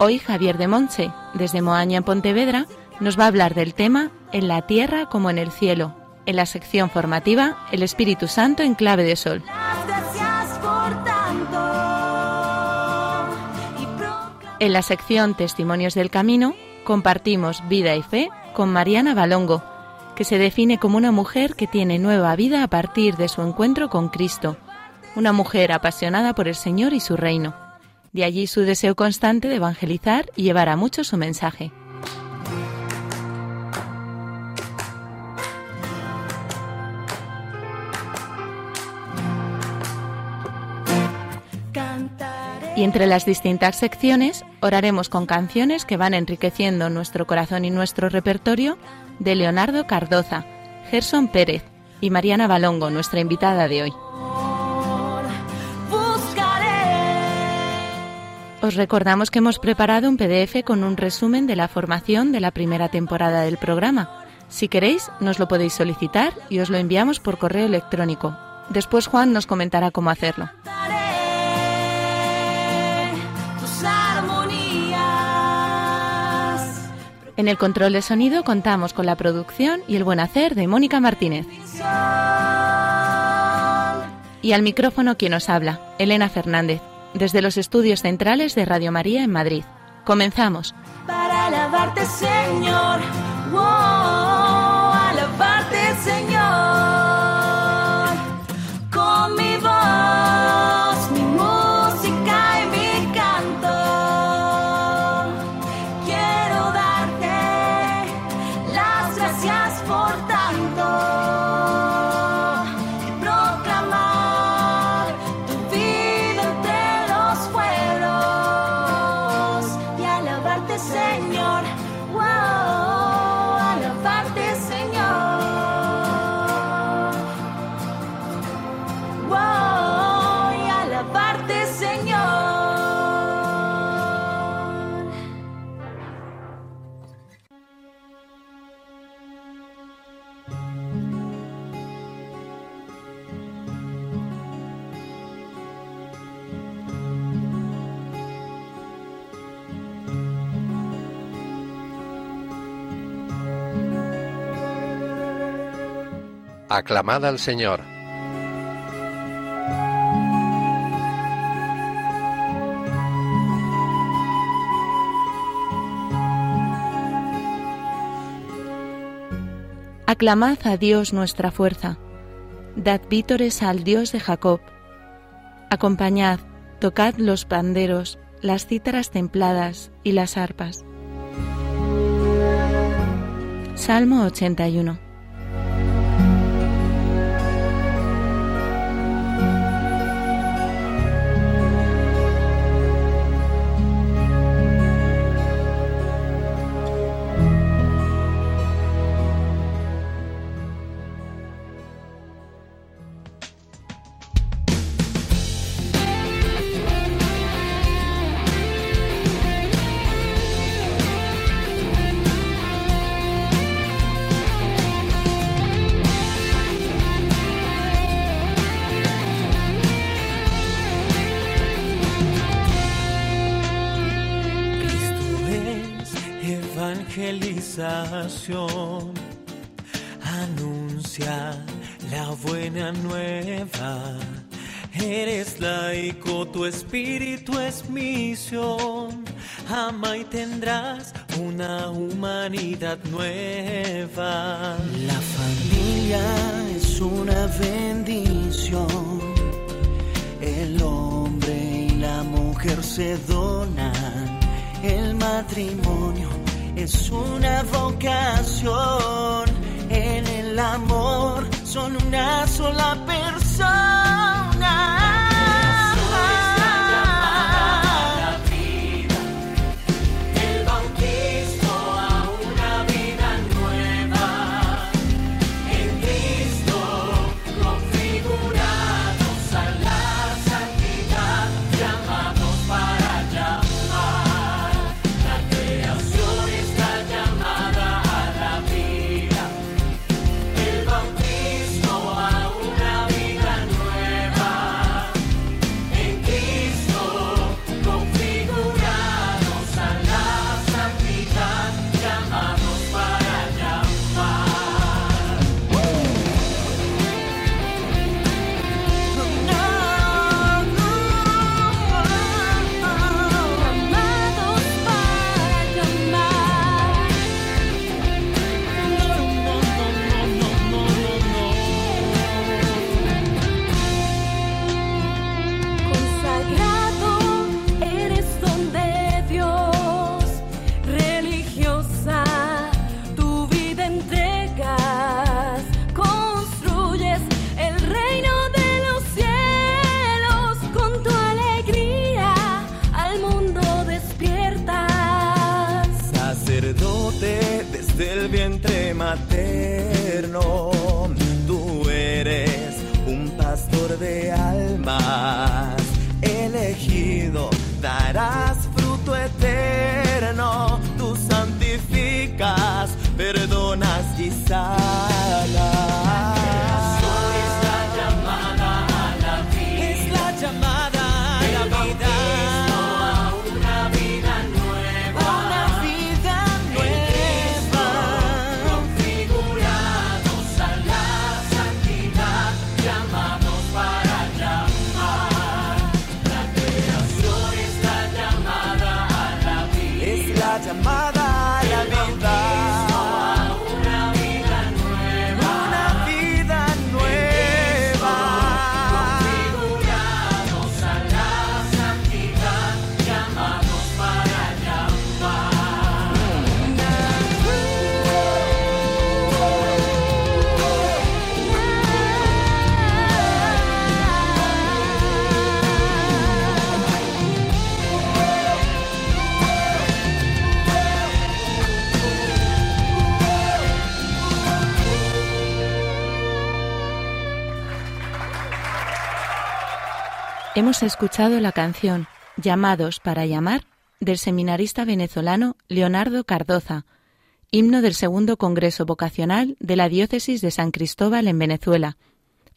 Hoy Javier de Monche, desde Moaña en Pontevedra, nos va a hablar del tema En la tierra como en el cielo, en la sección formativa El Espíritu Santo en clave de sol. En la sección Testimonios del Camino compartimos vida y fe con Mariana Balongo, que se define como una mujer que tiene nueva vida a partir de su encuentro con Cristo, una mujer apasionada por el Señor y su reino. De allí su deseo constante de evangelizar y llevar a muchos su mensaje. Y entre las distintas secciones oraremos con canciones que van enriqueciendo nuestro corazón y nuestro repertorio de Leonardo Cardoza, Gerson Pérez y Mariana Balongo, nuestra invitada de hoy. Os recordamos que hemos preparado un PDF con un resumen de la formación de la primera temporada del programa. Si queréis, nos lo podéis solicitar y os lo enviamos por correo electrónico. Después Juan nos comentará cómo hacerlo. En el control de sonido contamos con la producción y el buen hacer de Mónica Martínez. Y al micrófono quien os habla, Elena Fernández, desde los estudios centrales de Radio María en Madrid. Comenzamos. para alabarte, Señor. Wow, Señor. Aclamad al Señor. Aclamad a Dios nuestra fuerza. Dad vítores al Dios de Jacob. Acompañad, tocad los panderos, las cítaras templadas y las arpas. Salmo 81. Evangelización. Anuncia la buena nueva Eres laico, tu espíritu es misión. Ama y tendrás una humanidad nueva. La familia es una bendición. El hombre y la mujer se donan. El matrimonio es una vocación. En el amor son una sola persona. Hemos escuchado la canción Llamados para llamar del seminarista venezolano Leonardo Cardoza, himno del segundo Congreso Vocacional de la Diócesis de San Cristóbal en Venezuela,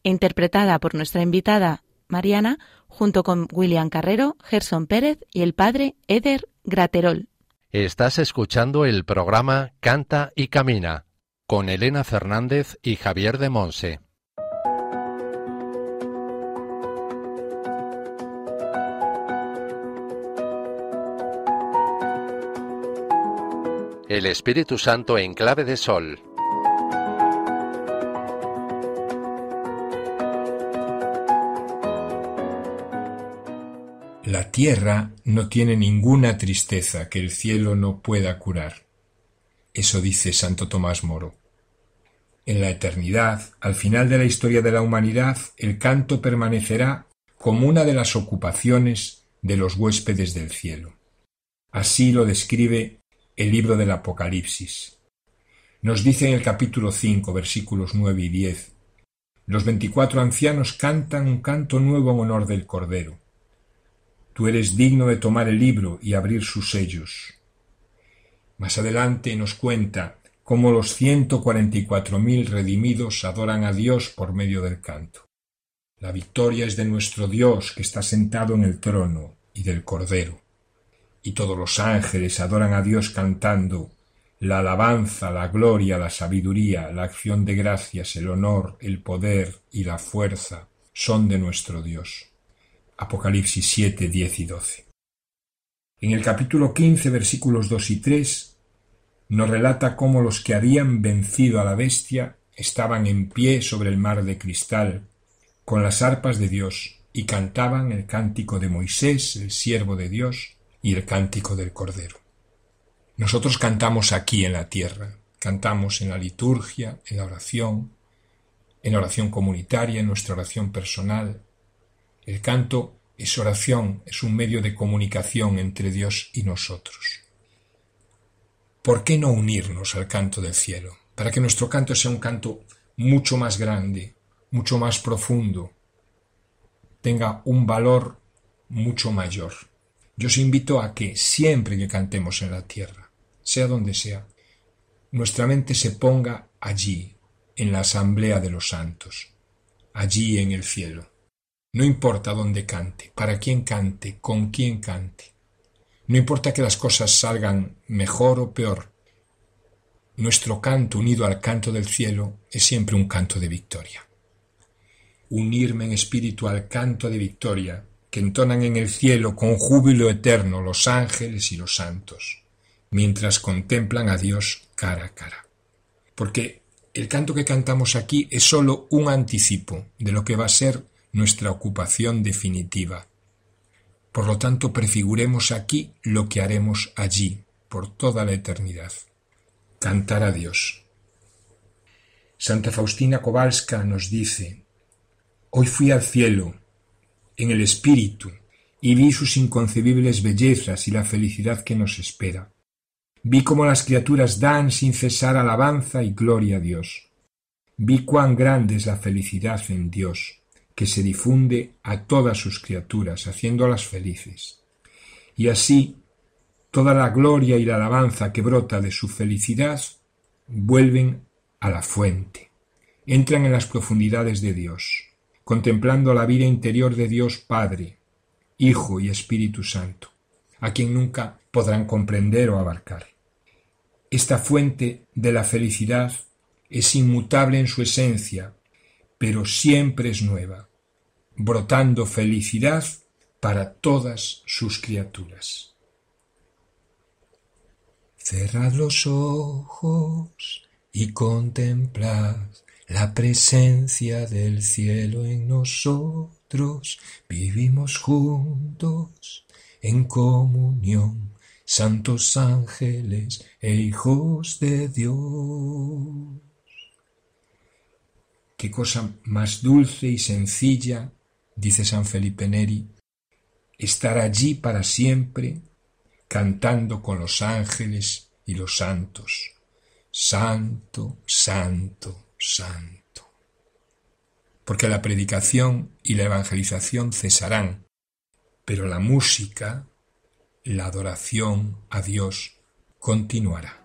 interpretada por nuestra invitada Mariana junto con William Carrero, Gerson Pérez y el padre Eder Graterol. Estás escuchando el programa Canta y Camina con Elena Fernández y Javier de Monse. El Espíritu Santo en clave de sol. La tierra no tiene ninguna tristeza que el cielo no pueda curar. Eso dice Santo Tomás Moro. En la eternidad, al final de la historia de la humanidad, el canto permanecerá como una de las ocupaciones de los huéspedes del cielo. Así lo describe el libro del Apocalipsis. Nos dice en el capítulo 5, versículos 9 y 10, los veinticuatro ancianos cantan un canto nuevo en honor del Cordero. Tú eres digno de tomar el libro y abrir sus sellos. Más adelante nos cuenta cómo los ciento cuarenta y cuatro mil redimidos adoran a Dios por medio del canto. La victoria es de nuestro Dios que está sentado en el trono y del Cordero. Y todos los ángeles adoran a Dios cantando la alabanza, la gloria, la sabiduría, la acción de gracias, el honor, el poder y la fuerza son de nuestro Dios. Apocalipsis 7, 10 y 12. En el capítulo 15, versículos 2 y 3, nos relata cómo los que habían vencido a la bestia estaban en pie sobre el mar de cristal, con las arpas de Dios, y cantaban el cántico de Moisés, el siervo de Dios, y el cántico del Cordero. Nosotros cantamos aquí en la tierra, cantamos en la liturgia, en la oración, en la oración comunitaria, en nuestra oración personal. El canto es oración, es un medio de comunicación entre Dios y nosotros. ¿Por qué no unirnos al canto del cielo? Para que nuestro canto sea un canto mucho más grande, mucho más profundo, tenga un valor mucho mayor. Yo os invito a que siempre que cantemos en la tierra, sea donde sea, nuestra mente se ponga allí, en la asamblea de los santos, allí en el cielo. No importa dónde cante, para quién cante, con quién cante. No importa que las cosas salgan mejor o peor. Nuestro canto unido al canto del cielo es siempre un canto de victoria. Unirme en espíritu al canto de victoria que entonan en el cielo con júbilo eterno los ángeles y los santos, mientras contemplan a Dios cara a cara. Porque el canto que cantamos aquí es sólo un anticipo de lo que va a ser nuestra ocupación definitiva. Por lo tanto, prefiguremos aquí lo que haremos allí, por toda la eternidad. Cantar a Dios. Santa Faustina Kowalska nos dice, Hoy fui al cielo, en el espíritu, y vi sus inconcebibles bellezas y la felicidad que nos espera. Vi cómo las criaturas dan sin cesar alabanza y gloria a Dios. Vi cuán grande es la felicidad en Dios, que se difunde a todas sus criaturas, haciéndolas felices. Y así, toda la gloria y la alabanza que brota de su felicidad vuelven a la fuente, entran en las profundidades de Dios, contemplando la vida interior de Dios Padre, Hijo y Espíritu Santo, a quien nunca podrán comprender o abarcar. Esta fuente de la felicidad es inmutable en su esencia, pero siempre es nueva, brotando felicidad para todas sus criaturas. Cerrad los ojos y contemplad la presencia del cielo en nosotros. Vivimos juntos en comunión, santos ángeles e hijos de Dios. Qué cosa más dulce y sencilla, dice San Felipe Neri, estar allí para siempre, cantando con los ángeles y los santos. Santo, santo, santo. Porque la predicación y la evangelización cesarán, pero la música, la adoración a Dios continuará.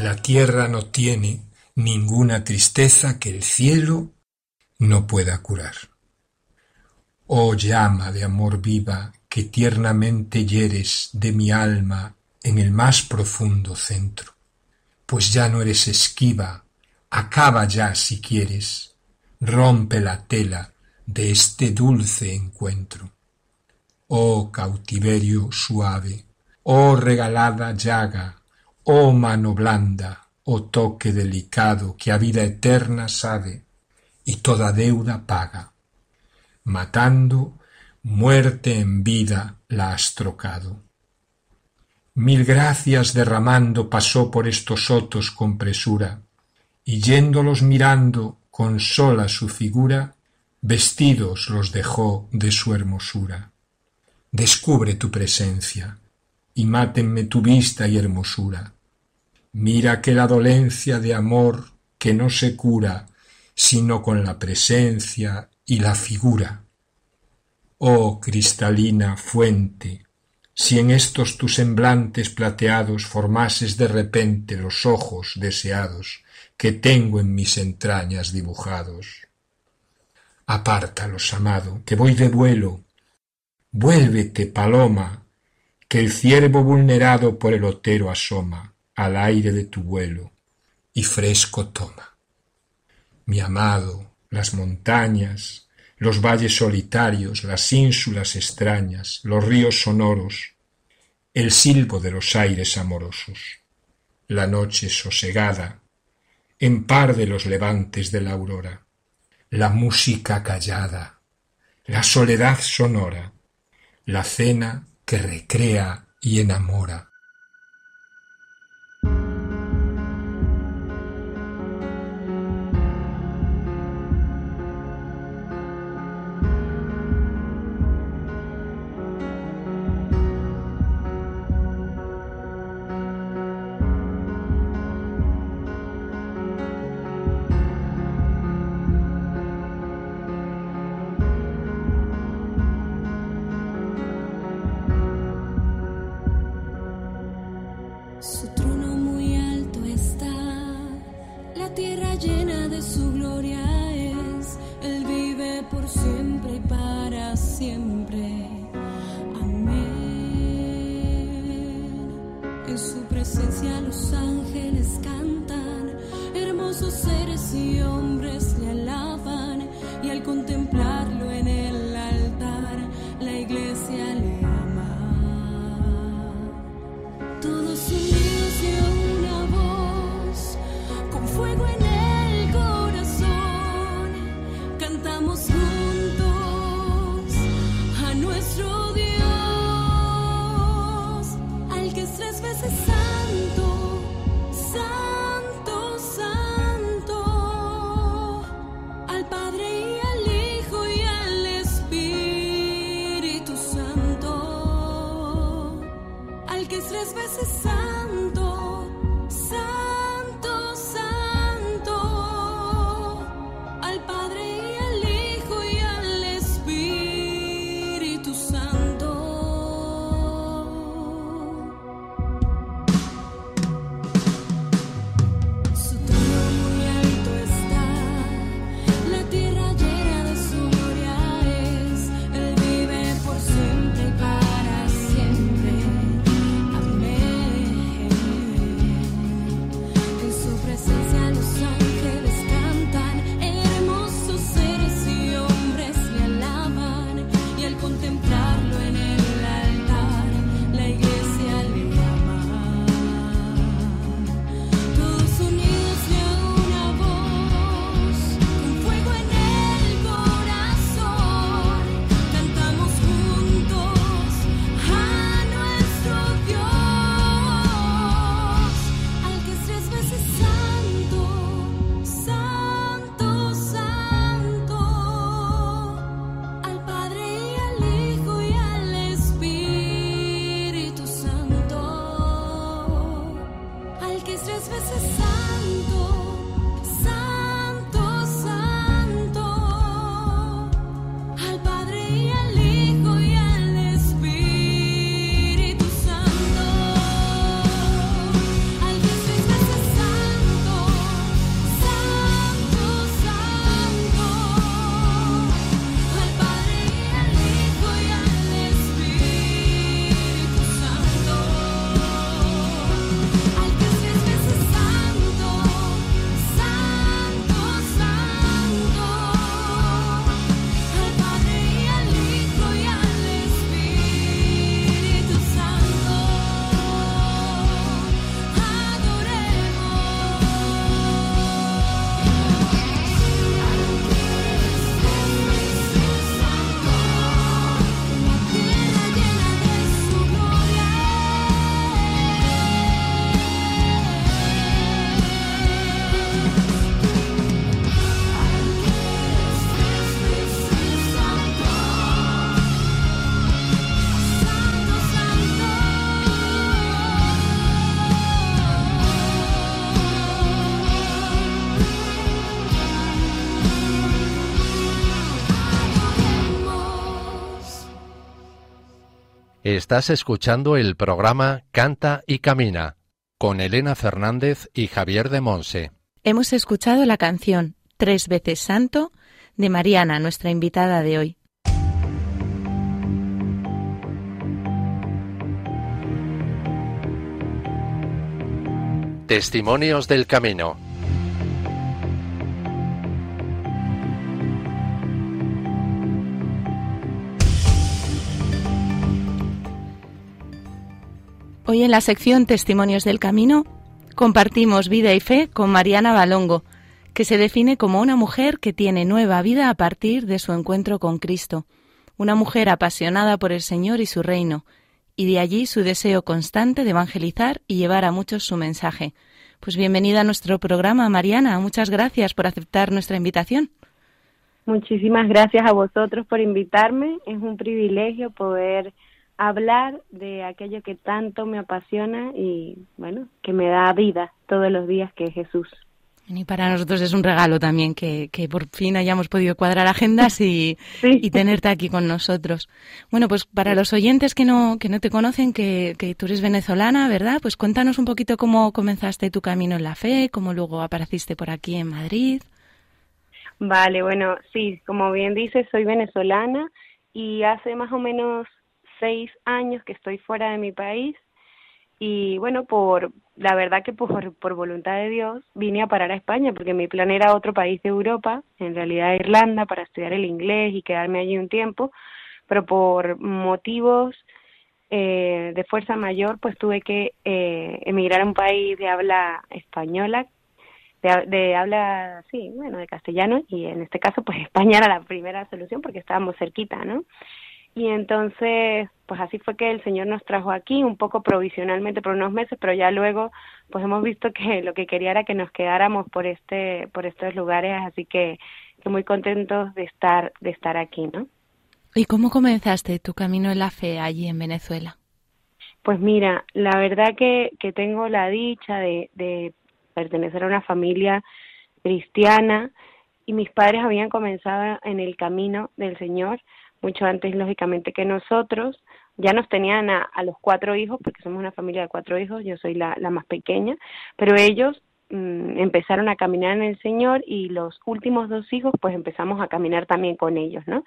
La tierra no tiene ninguna tristeza que el cielo no pueda curar. Oh llama de amor viva que tiernamente hieres de mi alma en el más profundo centro, pues ya no eres esquiva, acaba ya si quieres, rompe la tela de este dulce encuentro. Oh cautiverio suave, oh regalada llaga, Oh mano blanda, oh toque delicado que a vida eterna sabe, y toda deuda paga. Matando, muerte en vida la has trocado. Mil gracias derramando pasó por estos sotos con presura, y yéndolos mirando con sola su figura, vestidos los dejó de su hermosura. Descubre tu presencia, y mátenme tu vista y hermosura. Mira que la dolencia de amor que no se cura, sino con la presencia y la figura. Oh cristalina fuente, si en estos tus semblantes plateados formases de repente los ojos deseados que tengo en mis entrañas dibujados. Apártalos, amado, que voy de vuelo. Vuélvete, paloma, que el ciervo vulnerado por el otero asoma al aire de tu vuelo y fresco toma. Mi amado, las montañas, los valles solitarios, las ínsulas extrañas, los ríos sonoros, el silbo de los aires amorosos, la noche sosegada, en par de los levantes de la aurora, la música callada, la soledad sonora, la cena que recrea y enamora, que Estás escuchando el programa Canta y Camina con Elena Fernández y Javier de Monse. Hemos escuchado la canción Tres veces Santo de Mariana, nuestra invitada de hoy. Testimonios del Camino. Hoy en la sección Testimonios del Camino compartimos vida y fe con Mariana Balongo, que se define como una mujer que tiene nueva vida a partir de su encuentro con Cristo, una mujer apasionada por el Señor y su reino, y de allí su deseo constante de evangelizar y llevar a muchos su mensaje. Pues bienvenida a nuestro programa, Mariana. Muchas gracias por aceptar nuestra invitación. Muchísimas gracias a vosotros por invitarme. Es un privilegio poder hablar de aquello que tanto me apasiona y, bueno, que me da vida todos los días, que es Jesús. Y para nosotros es un regalo también que, que por fin hayamos podido cuadrar agendas y, y, tenerte aquí con nosotros. Bueno, pues para los oyentes que no, que no te conocen, que, que tú eres venezolana, ¿verdad? Pues cuéntanos un poquito cómo comenzaste tu camino en la fe, cómo luego apareciste por aquí en Madrid. Vale, bueno, sí, como bien dices, soy venezolana y hace más o menos seis años que estoy fuera de mi país y bueno, por la verdad que por, por voluntad de Dios vine a parar a España porque mi plan era otro país de Europa, en realidad Irlanda, para estudiar el inglés y quedarme allí un tiempo, pero por motivos eh, de fuerza mayor pues tuve que eh, emigrar a un país de habla española, de, de habla, sí, bueno, de castellano y en este caso pues España era la primera solución porque estábamos cerquita, ¿no? Y entonces, pues así fue que el Señor nos trajo aquí, un poco provisionalmente por unos meses, pero ya luego, pues hemos visto que lo que quería era que nos quedáramos por este, por estos lugares, así que, que muy contentos de estar, de estar aquí, ¿no? ¿Y cómo comenzaste tu camino en la fe allí en Venezuela? Pues mira, la verdad que, que tengo la dicha de, de pertenecer a una familia cristiana y mis padres habían comenzado en el camino del Señor mucho antes, lógicamente, que nosotros. Ya nos tenían a, a los cuatro hijos, porque somos una familia de cuatro hijos, yo soy la, más pequeña, pero ellos mm, empezaron a caminar en el Señor y los últimos dos hijos, pues empezamos a caminar también con ellos, ¿no?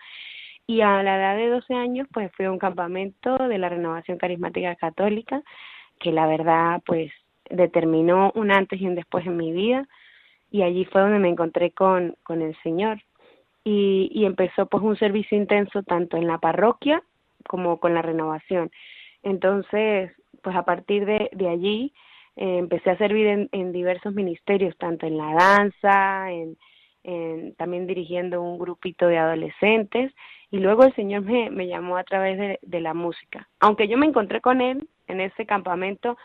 Y a la edad de 12 años, pues fui a un campamento de la Renovación Carismática Católica, que la verdad, pues determinó un antes y un después en mi vida, y allí fue donde me encontré con, con el Señor y, y empezó pues un servicio intenso tanto en la parroquia como con la renovación. Entonces, pues a partir de, de allí eh, empecé a servir en, diversos ministerios, tanto en la danza, en, en, también dirigiendo un grupito de adolescentes y luego el Señor me, me llamó a través de, de, la música. Aunque yo me encontré con Él en ese campamento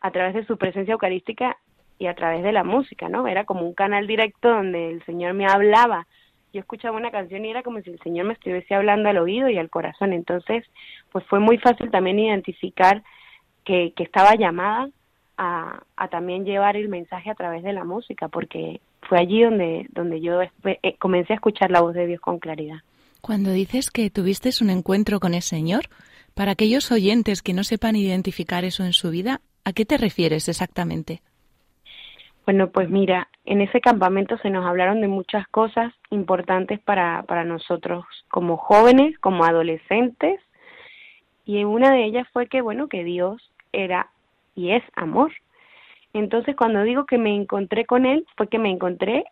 a través de su presencia eucarística y a través de la música, ¿no? Era como un canal directo donde el Señor me hablaba yo escuchaba una canción y era como si el Señor me estuviese hablando al oído y al corazón. Entonces, pues fue muy fácil también identificar que, que estaba llamada a, a también llevar el mensaje a través de la música, porque fue allí donde, donde yo eh, comencé a escuchar la voz de Dios con claridad. Cuando dices que tuviste un encuentro con el Señor, para aquellos oyentes que no sepan identificar eso en su vida, ¿a qué te refieres exactamente? Bueno, pues mira, en ese campamento se nos hablaron de muchas cosas importantes para, para nosotros como jóvenes, como adolescentes, y una de ellas fue que, bueno, que Dios era y es amor. Entonces, cuando digo que me encontré con Él, fue que me encontré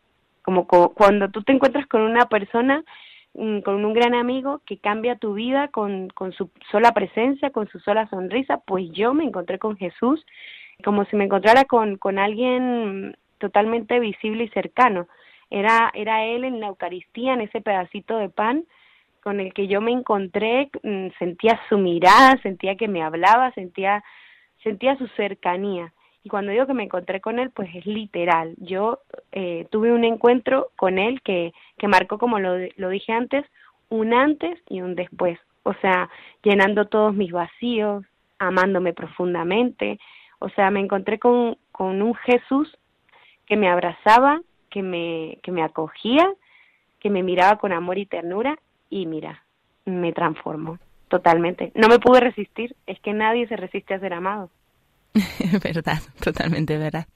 como cuando tú te encuentras con una persona, mm, con un gran amigo que cambia tu vida con, con su sola presencia, con su sola sonrisa, pues yo me encontré con Jesús como si me encontrara con, con alguien totalmente visible y cercano. Era, era él en la Eucaristía, en ese pedacito de pan con el que yo me encontré, mm, sentía su mirada, sentía que me hablaba, sentía, sentía su cercanía. Y cuando digo que me encontré con él, pues es literal. Yo eh, tuve un encuentro con él que, que marcó, como lo, lo dije antes, un antes y un después. O sea, llenando todos mis vacíos, amándome profundamente, o sea, me encontré con, con un Jesús que me abrazaba, que me, que me acogía, que me miraba con amor y ternura y mira, me transformó. totalmente. No me pude resistir, es que nadie se resiste a ser amado. verdad, totalmente verdad.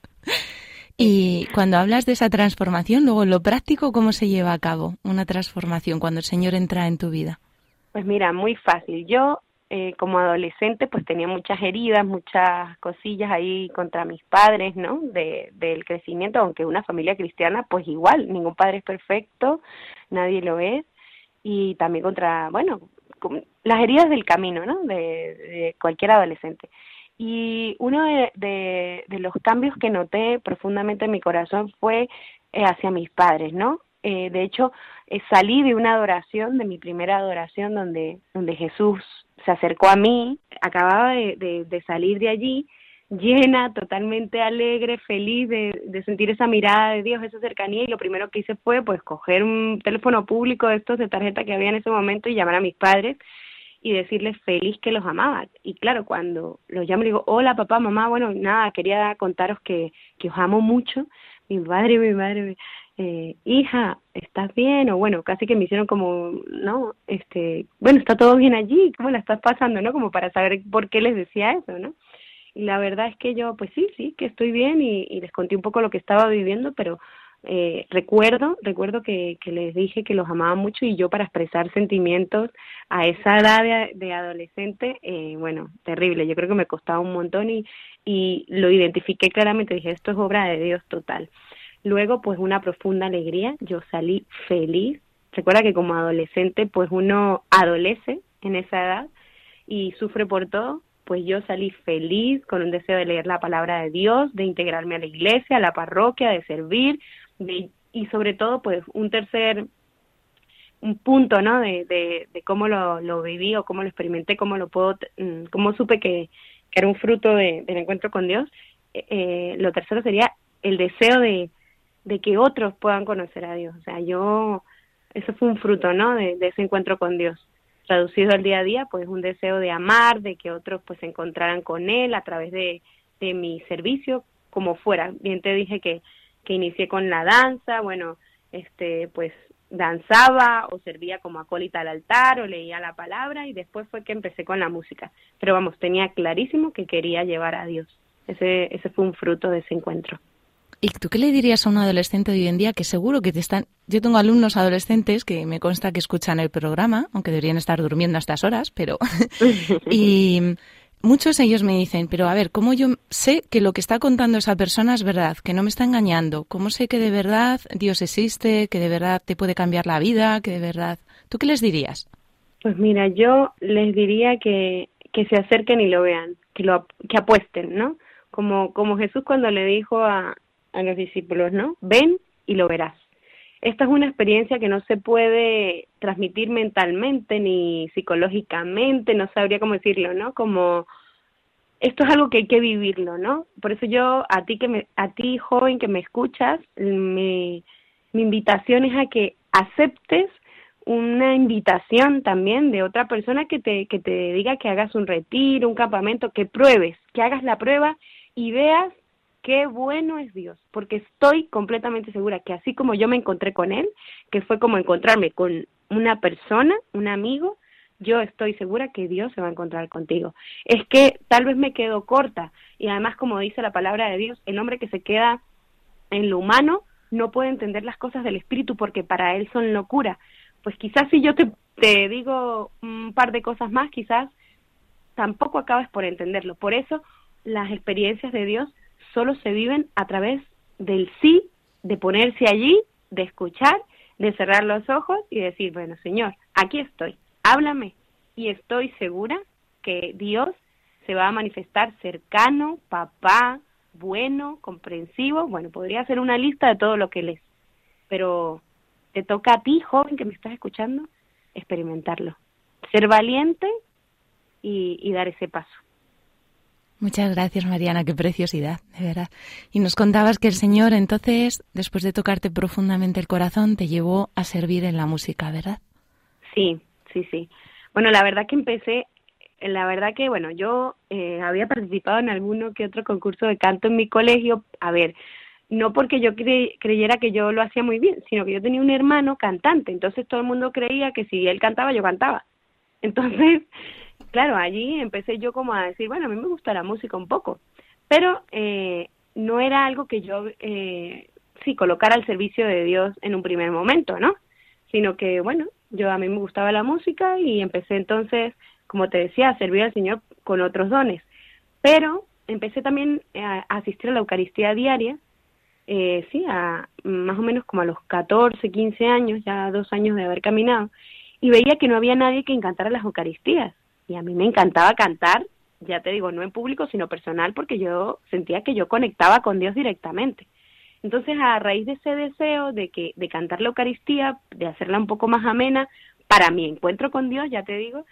Y cuando hablas de esa transformación, luego en lo práctico, ¿cómo se lleva a cabo una transformación cuando el Señor entra en tu vida? Pues mira, muy fácil. Yo eh, como adolescente pues tenía muchas heridas, muchas cosillas ahí contra mis padres, ¿no? De, del crecimiento, aunque una familia cristiana pues igual, ningún padre es perfecto, nadie lo es, y también contra, bueno, las heridas del camino, ¿no? De, cualquier adolescente. Y uno de, de, de, los cambios que noté profundamente en mi corazón fue eh, hacia mis padres, ¿no? Eh, de hecho, eh, salí de una adoración, de mi primera adoración, donde, donde Jesús se acercó a mí, acababa de, de, salir de allí llena, totalmente alegre, feliz de, de, sentir esa mirada de Dios, esa cercanía y lo primero que hice fue pues coger un teléfono público de estos de tarjeta que había en ese momento y llamar a mis padres y decirles feliz que los amaba. Y claro, cuando los llamo digo, hola papá, mamá, bueno, nada, quería contaros que, que os amo mucho. Mi padre, mi madre, eh, hija, ¿estás bien? O bueno, casi que me hicieron como, no, este, bueno, está todo bien allí, ¿cómo la estás pasando? ¿No? Como para saber por qué les decía eso, ¿no? Y la verdad es que yo, pues sí, sí, que estoy bien y, y les conté un poco lo que estaba viviendo, pero eh, recuerdo, recuerdo que, que, les dije que los amaba mucho y yo para expresar sentimientos a esa edad de, adolescente, eh, bueno, terrible, yo creo que me costaba un montón y, y lo identifiqué claramente, dije, esto es obra de Dios total. Luego, pues una profunda alegría, yo salí feliz. Recuerda que como adolescente, pues uno adolece en esa edad y sufre por todo, pues yo salí feliz con un deseo de leer la palabra de Dios, de integrarme a la iglesia, a la parroquia, de servir, de, y sobre todo, pues un tercer un punto, ¿no? De, de, cómo lo, viví o cómo lo experimenté, cómo lo puedo, mm, cómo supe que, que era un fruto de, del encuentro con Dios. Eh, lo tercero sería el deseo de, de que otros puedan conocer a Dios. O sea, yo, eso fue un fruto, ¿no? De, ese encuentro con Dios. Traducido al día a día, pues un deseo de amar, de que otros pues se encontraran con Él a través de, de mi servicio, como fuera. Bien te dije que, que inicié con la danza, bueno, este, pues danzaba o servía como acólita al altar o leía la palabra y después fue que empecé con la música. Pero vamos, tenía clarísimo que quería llevar a Dios. Ese, ese fue un fruto de ese encuentro. ¿Y tú qué le dirías a un adolescente de hoy en día que seguro que te están... Yo tengo alumnos adolescentes que me consta que escuchan el programa, aunque deberían estar durmiendo a estas horas, pero... y muchos de ellos me dicen, pero a ver, ¿cómo yo sé que lo que está contando esa persona es verdad, que no me está engañando? ¿Cómo sé que de verdad Dios existe, que de verdad te puede cambiar la vida, que de verdad... ¿Tú qué les dirías? Pues mira, yo les diría que, que se acerquen y lo vean, que, lo, que apuesten, ¿no? Como, como Jesús cuando le dijo a, a los discípulos, ¿no? Ven y lo verás. Esta es una experiencia que no se puede transmitir mentalmente ni psicológicamente, no sabría cómo decirlo, ¿no? Como esto es algo que hay que vivirlo, ¿no? Por eso yo a ti que me, a ti joven que me escuchas, mi, mi invitación es a que aceptes una invitación también de otra persona que te que te diga que hagas un retiro, un campamento, que pruebes, que hagas la prueba y veas qué bueno es Dios, porque estoy completamente segura que así como yo me encontré con Él, que fue como encontrarme con una persona, un amigo, yo estoy segura que Dios se va a encontrar contigo. Es que tal vez me quedo corta y además como dice la palabra de Dios, el hombre que se queda en lo humano no puede entender las cosas del Espíritu porque para él son locura. Pues quizás si yo te, digo un par de cosas más, quizás tampoco acabas por entenderlo. Por eso las experiencias de Dios solo se viven a través del sí, de ponerse allí, de escuchar, de cerrar los ojos y decir, bueno, Señor, aquí estoy, háblame. Y estoy segura que Dios se va a manifestar cercano, papá, bueno, comprensivo. Bueno, podría hacer una lista de todo lo que Él es. Pero te toca a ti, joven que me estás escuchando, experimentarlo. Ser valiente y, y dar ese paso. Muchas gracias, Mariana, qué preciosidad, de verdad. Y nos contabas que el Señor entonces, después de tocarte profundamente el corazón, te llevó a servir en la música, ¿verdad? Sí, sí, sí. Bueno, la verdad que empecé, la verdad que, bueno, yo eh, había participado en alguno que otro concurso de canto en mi colegio, a ver, no porque yo cre creyera que yo lo hacía muy bien, sino que yo tenía un hermano cantante, entonces todo el mundo creía que si él cantaba, yo cantaba. Entonces, claro, allí empecé yo como a decir, bueno, a mí me gusta la música un poco, pero eh, no era algo que yo, eh, sí, colocara al servicio de Dios en un primer momento, ¿no? Sino que, bueno, yo a mí me gustaba la música y empecé entonces, como te decía, a servir al Señor con otros dones. Pero empecé también a, asistir a la Eucaristía diaria, eh, sí, a más o menos como a los 14, 15 años, ya dos años de haber caminado, y veía que no había nadie que encantara las Eucaristías. Y a mí me encantaba cantar, ya te digo, no en público, sino personal, porque yo sentía que yo conectaba con Dios directamente. Entonces, a raíz de ese deseo de que de cantar la Eucaristía, de hacerla un poco más amena, para mi encuentro con Dios, ya te digo,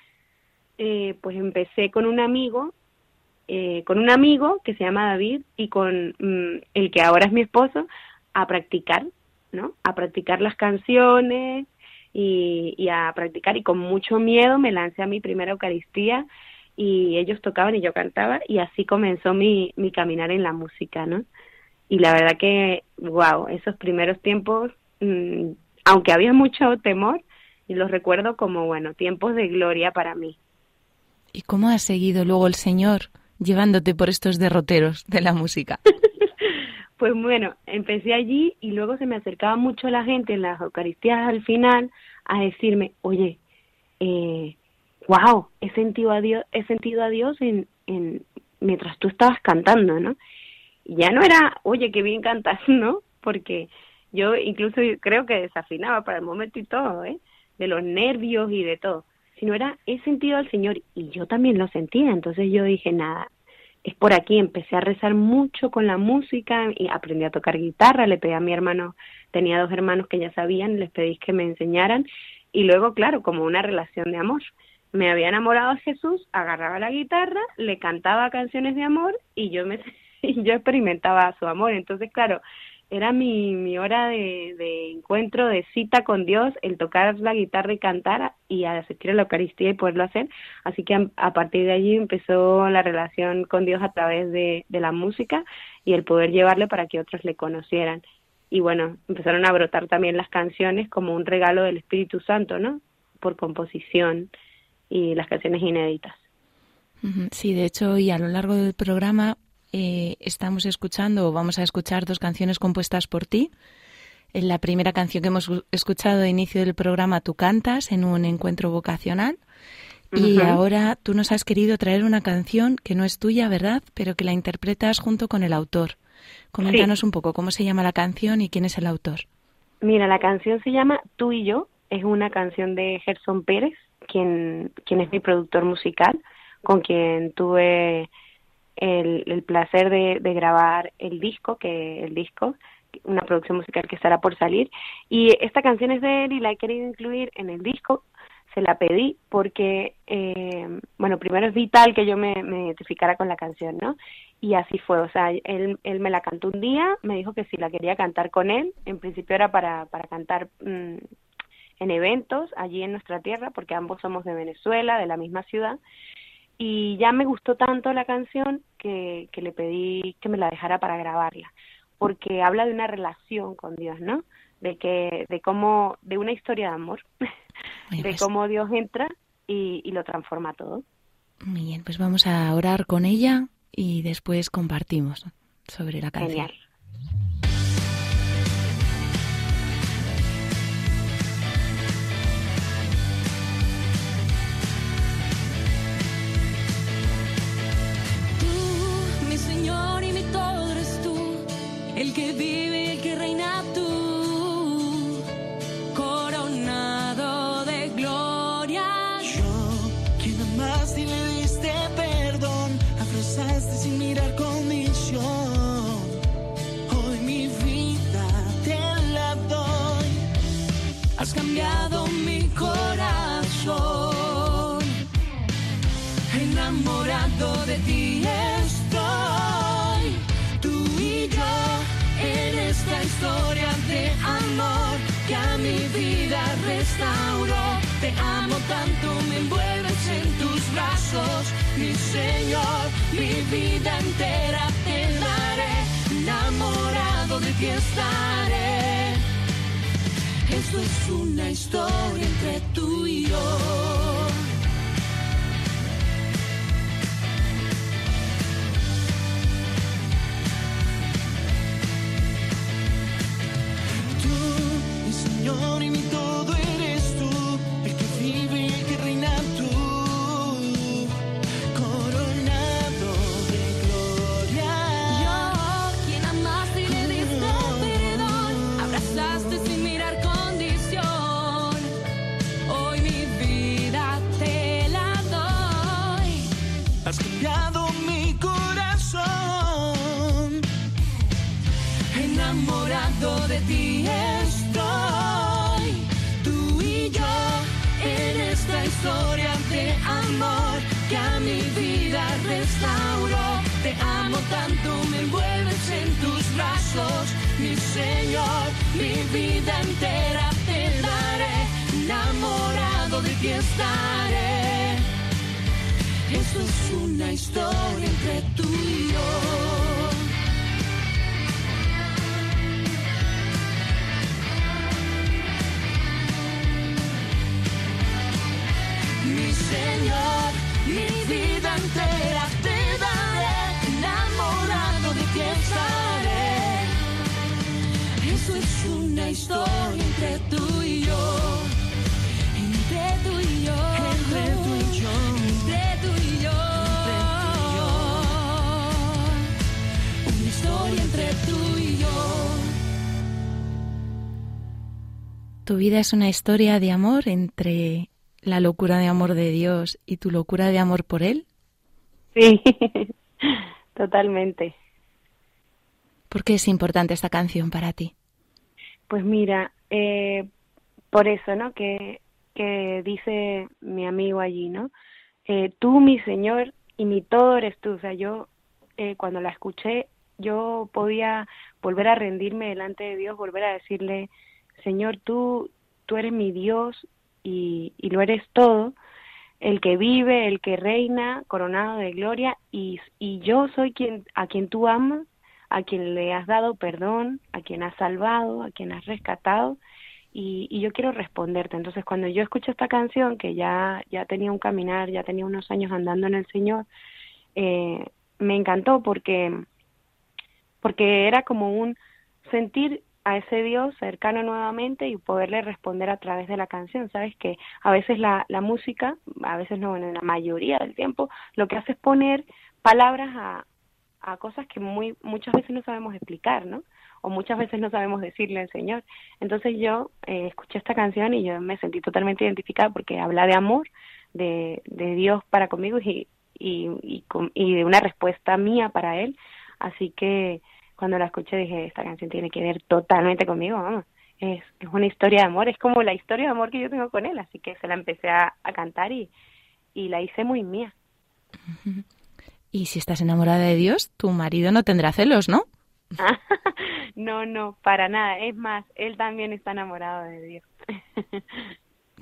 eh, pues empecé con un amigo, eh, con un amigo que se llama David y con mm, el que ahora es mi esposo, a practicar, ¿no? A practicar las canciones y, y a practicar y con mucho miedo me lancé a mi primera Eucaristía y ellos tocaban y yo cantaba y así comenzó mi, mi caminar en la música, ¿no? Y la verdad que, wow, esos primeros tiempos, mm, aunque había mucho temor, los recuerdo como, bueno, tiempos de gloria para mí. ¿Y cómo ha seguido luego el Señor llevándote por estos derroteros de la música? Pues bueno, empecé allí y luego se me acercaba mucho la gente en las Eucaristías al final a decirme, oye, eh, wow, he sentido a Dios, he sentido a Dios en, en mientras tú estabas cantando, ¿no? Y ya no era, oye, qué bien cantas, ¿no? Porque yo incluso creo que desafinaba para el momento y todo, ¿eh? De los nervios y de todo. Sino era, he sentido al Señor y yo también lo sentía. Entonces yo dije, nada, es por aquí. Empecé a rezar mucho con la música y aprendí a tocar guitarra. Le pedí a mi hermano, tenía dos hermanos que ya sabían, les pedí que me enseñaran. Y luego, claro, como una relación de amor. Me había enamorado de Jesús, agarraba la guitarra, le cantaba canciones de amor y yo me y yo experimentaba su amor. Entonces, claro, era mi, mi hora de, de encuentro, de cita con Dios, el tocar la guitarra y cantar y asistir a la Eucaristía y poderlo hacer. Así que a, partir de allí empezó la relación con Dios a través de, de la música y el poder llevarle para que otros le conocieran. Y bueno, empezaron a brotar también las canciones como un regalo del Espíritu Santo, ¿no? Por composición y las canciones inéditas. Sí, de hecho, y a lo largo del programa eh, estamos escuchando o vamos a escuchar dos canciones compuestas por ti. En la primera canción que hemos escuchado de inicio del programa, tú cantas en un encuentro vocacional. Y Ujú. ahora tú nos has querido traer una canción que no es tuya, ¿verdad? Pero que la interpretas junto con el autor. Coméntanos un poco cómo se llama la canción y quién es el autor. Mira, la canción se llama Tú y yo, es una canción de Gerson Pérez, quien, quien es mi productor musical, con quien tuve el, el placer de, de grabar el disco, que el disco, una producción musical que estará por salir. Y esta canción es de él y la he querido incluir en el disco. Se la pedí porque, eh, bueno, primero es vital que yo me, identificara con la canción, ¿no? Y así fue, o sea, él, él me la cantó un día, me dijo que si la quería cantar con él, en principio era para, para cantar mm, en eventos allí en nuestra tierra, porque ambos somos de Venezuela, de la misma ciudad, y ya me gustó tanto la canción que, que le pedí que me la dejara para grabarla, porque habla de una relación con Dios, ¿no? De que, de cómo, de una historia de amor, de pues, cómo Dios entra y, y lo transforma todo. muy bien, pues vamos a orar con ella y después compartimos sobre la canción. Genial. De ti estoy. Tú y yo en esta historia de amor que a mi vida restauró. Te amo tanto, me envuelves en tus brazos, mi Señor, mi vida entera te daré, enamorado de ti estaré. Esto es una historia entre tú y yo. Señor y mi tanto, me envuelves en tus brazos, mi Señor, mi vida entera te daré. Enamorado de ti estaré. Esto es una historia entre tú y yo. Mi Señor, historia entre tú y yo, entre tú y yo, entre tú y yo, entre tú y yo, una historia entre tú y yo. Tu vida es una historia de amor entre la locura de amor de Dios y tu locura de amor por Él. Sí, totalmente. ¿Por qué es importante esta canción para ti? Pues mira, eh, por eso, ¿no? Que, dice mi amigo allí, ¿no? Eh, tú, mi Señor, y mi todo eres tú. O sea, yo eh, cuando la escuché, yo podía volver a rendirme delante de Dios, volver a decirle, Señor, tú, tú eres mi Dios y, y lo eres todo, el que vive, el que reina, coronado de gloria, y, y yo soy quien, a quien tú amas, a quien le has dado perdón, a quien has salvado, a quien has rescatado, y, y yo quiero responderte. Entonces, cuando yo escucho esta canción, que ya, ya tenía un caminar, ya tenía unos años andando en el Señor, eh, me encantó porque, porque era como un sentir a ese Dios cercano nuevamente y poderle responder a través de la canción. Sabes que a veces la, la música, a veces no, en la mayoría del tiempo, lo que hace es poner palabras a, a cosas que muy muchas veces no sabemos explicar, ¿no? O muchas veces no sabemos decirle al Señor. Entonces yo eh, escuché esta canción y yo me sentí totalmente identificada porque habla de amor, de, de Dios para conmigo y, y, y, de una respuesta mía para Él. Así que cuando la escuché dije, esta canción tiene que ver totalmente conmigo, vamos. Es, es una historia de amor, es como la historia de amor que yo tengo con Él, así que se la empecé a, a cantar y, y la hice muy mía. Y si estás enamorada de Dios, tu marido no tendrá celos, ¿no? no, no, para nada. Es más, él también está enamorado de Dios.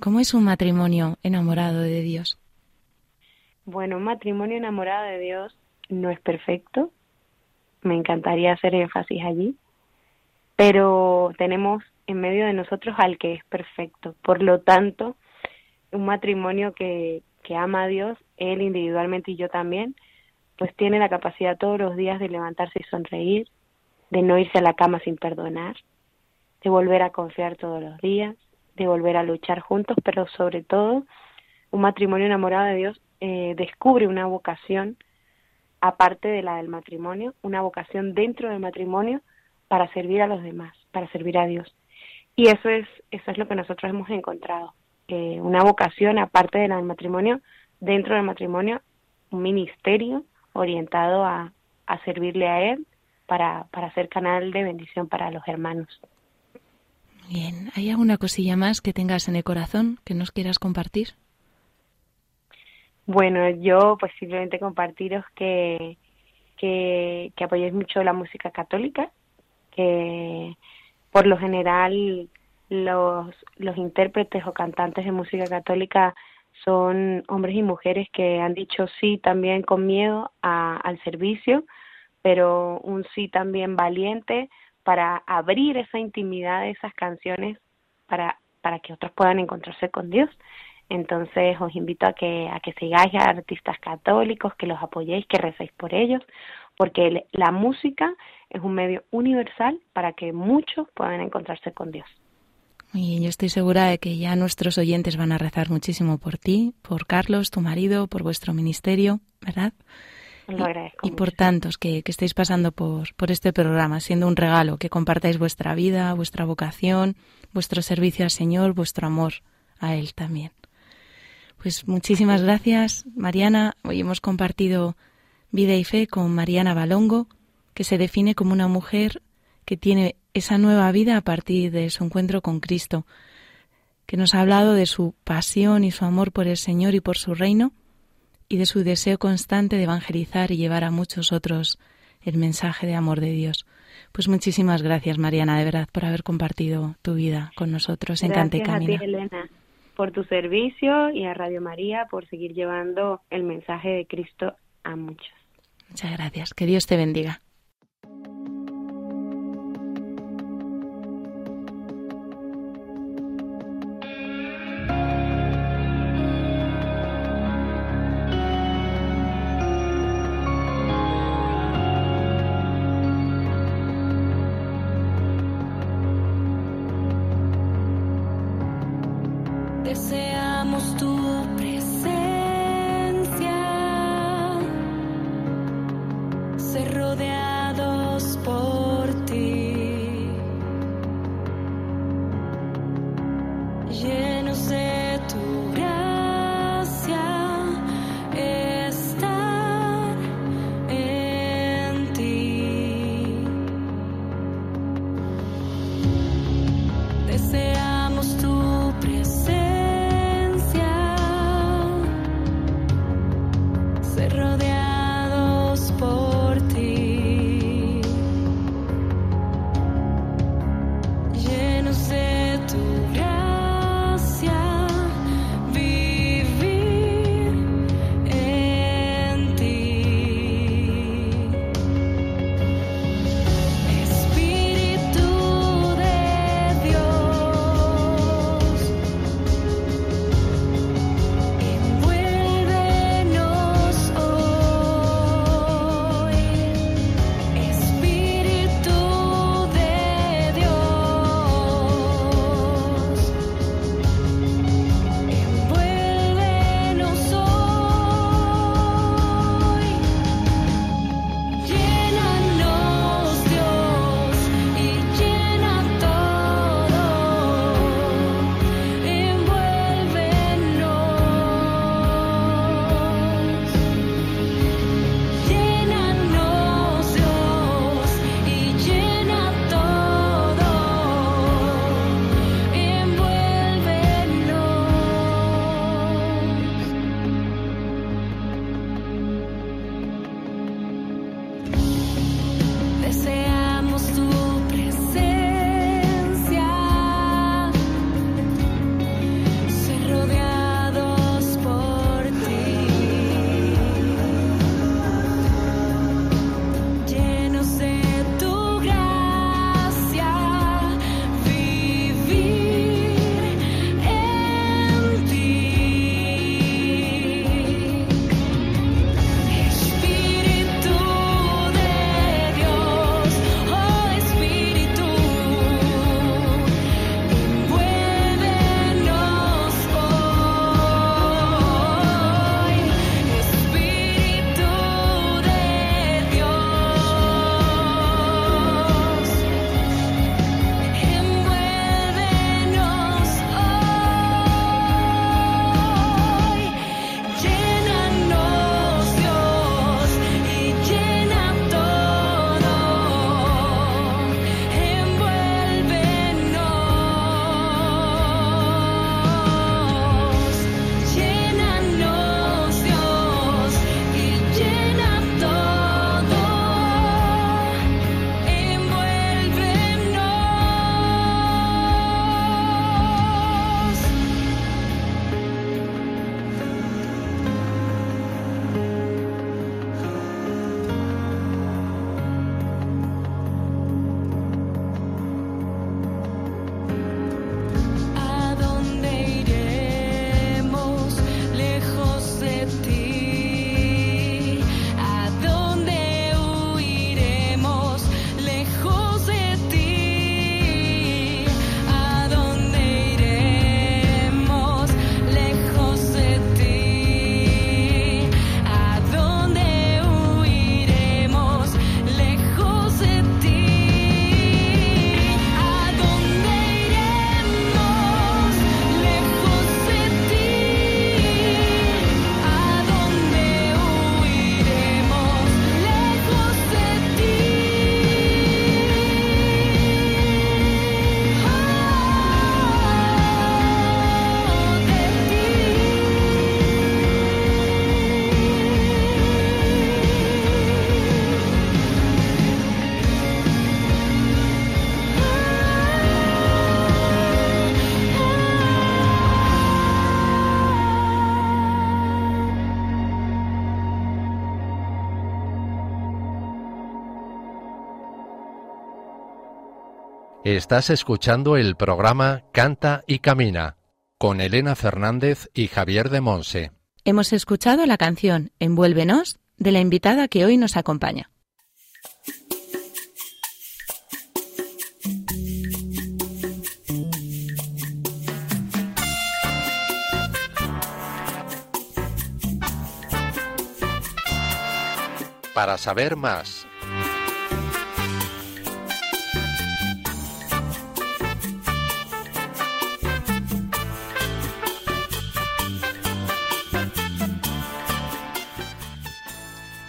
¿Cómo es un matrimonio enamorado de Dios? bueno, un matrimonio enamorado de Dios no es perfecto. Me encantaría hacer énfasis allí. Pero tenemos en medio de nosotros al que es perfecto. Por lo tanto, un matrimonio que, que ama a Dios, él individualmente y yo también, pues tiene la capacidad todos los días de levantarse y sonreír, de no irse a la cama sin perdonar, de volver a confiar todos los días, de volver a luchar juntos, pero sobre todo un matrimonio enamorado de Dios eh, descubre una vocación aparte de la del matrimonio, una vocación dentro del matrimonio para servir a los demás, para servir a Dios. Y eso es eso es lo que nosotros hemos encontrado, una vocación aparte de la del matrimonio, dentro del matrimonio, un ministerio orientado a, a servirle a Él para, para ser canal de bendición para los hermanos. Bien, ¿hay alguna cosilla más que tengas en el corazón que nos quieras compartir? Bueno, yo pues simplemente compartiros que, que, que apoyéis mucho la música católica, que por lo general los, los intérpretes o cantantes de música católica son hombres y mujeres que han dicho sí también con miedo a, al servicio, pero un sí también valiente para abrir esa intimidad de esas canciones para, para que otros puedan encontrarse con Dios. Entonces os invito a que, a que sigáis a artistas católicos, que los apoyéis, que recéis por ellos, porque la música es un medio universal para que muchos puedan encontrarse con Dios. Bien, yo estoy segura de que ya nuestros oyentes van a rezar muchísimo por ti, por Carlos, tu marido, por vuestro ministerio, ¿verdad? Lo agradezco. Y por tantos que, que estéis pasando por, por este programa, siendo un regalo, que compartáis vuestra vida, vuestra vocación, vuestro servicio al Señor, vuestro amor a Él también. Pues muchísimas gracias, Mariana. Hoy hemos compartido vida y fe con Mariana Balongo, que se define como una mujer que tiene esa nueva vida a partir de su encuentro con Cristo, que nos ha hablado de su pasión y su amor por el Señor y por su reino, y de su deseo constante de evangelizar y llevar a muchos otros el mensaje de amor de Dios. Pues muchísimas gracias, Mariana, de verdad, por haber compartido tu vida con nosotros en Cante y a ti, Elena, por tu servicio y a Radio María por seguir llevando el mensaje de Cristo a muchos. Muchas gracias. Que Dios te bendiga. Estás escuchando el programa Canta y Camina con Elena Fernández y Javier de Monse. Hemos escuchado la canción Envuélvenos de la invitada que hoy nos acompaña. Para saber más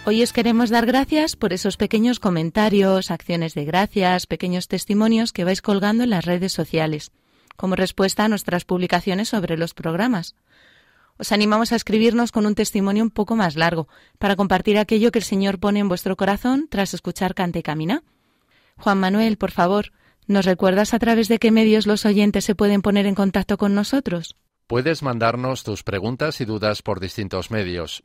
Hoy os queremos dar gracias por esos pequeños comentarios, acciones de gracias, pequeños testimonios que vais colgando en las redes sociales, como respuesta a nuestras publicaciones sobre los programas. Os animamos a escribirnos con un testimonio un poco más largo, para compartir aquello que el Señor pone en vuestro corazón tras escuchar Cante y Camina. Juan Manuel, por favor, ¿nos recuerdas a través de qué medios los oyentes se pueden poner en contacto con nosotros? Puedes mandarnos tus preguntas y dudas por distintos medios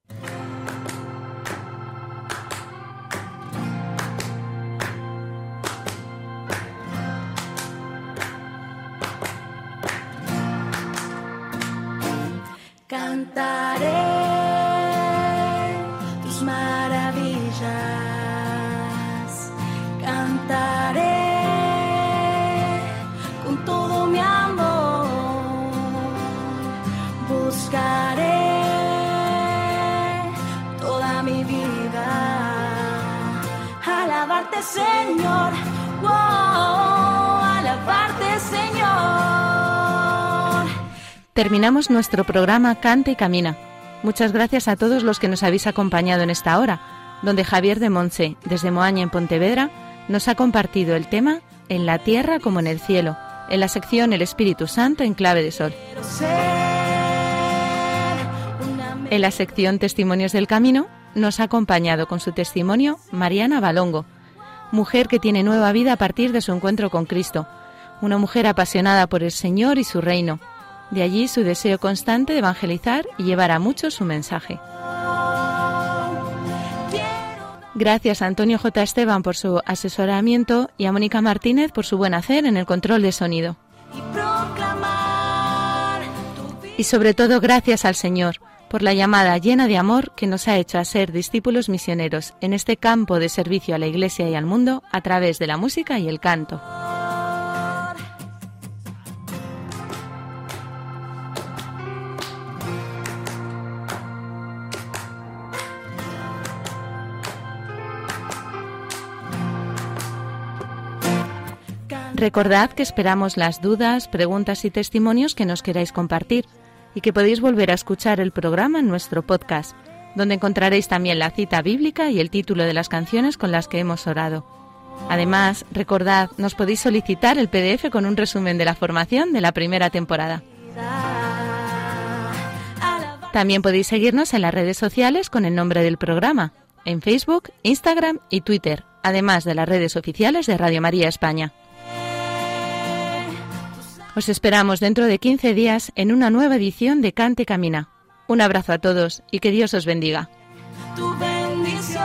Terminamos nuestro programa Canta y Camina. Muchas gracias a todos los que nos habéis acompañado en esta hora, donde Javier de Monse, desde Moaña en Pontevedra, nos ha compartido el tema En la tierra como en el cielo, en la sección El Espíritu Santo en clave de sol. En la sección Testimonios del Camino nos ha acompañado con su testimonio Mariana Balongo, mujer que tiene nueva vida a partir de su encuentro con Cristo, una mujer apasionada por el Señor y su reino. De allí su deseo constante de evangelizar y llevar a muchos su mensaje. Gracias a Antonio J. Esteban por su asesoramiento y a Mónica Martínez por su buen hacer en el control de sonido. Y sobre todo gracias al Señor por la llamada llena de amor que nos ha hecho a ser discípulos misioneros en este campo de servicio a la Iglesia y al mundo a través de la música y el canto. Recordad que esperamos las dudas, preguntas y testimonios que nos queráis compartir y que podéis volver a escuchar el programa en nuestro podcast, donde encontraréis también la cita bíblica y el título de las canciones con las que hemos orado. Además, recordad, nos podéis solicitar el PDF con un resumen de la formación de la primera temporada. También podéis seguirnos en las redes sociales con el nombre del programa, en Facebook, Instagram y Twitter, además de las redes oficiales de Radio María España. Os esperamos dentro de 15 días en una nueva edición de Cante Camina. Un abrazo a todos y que Dios os bendiga. tu bendición.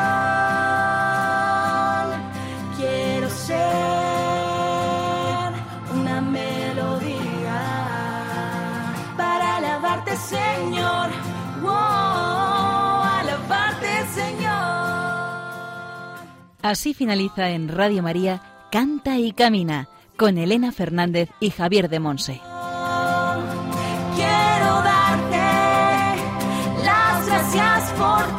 Quiero ser una melodía para alabarte, Señor. Wow, alabarte, Señor. Así finaliza en Radio María Canta y Camina con Elena Fernández y Javier de Monse. Quiero darte las gracias por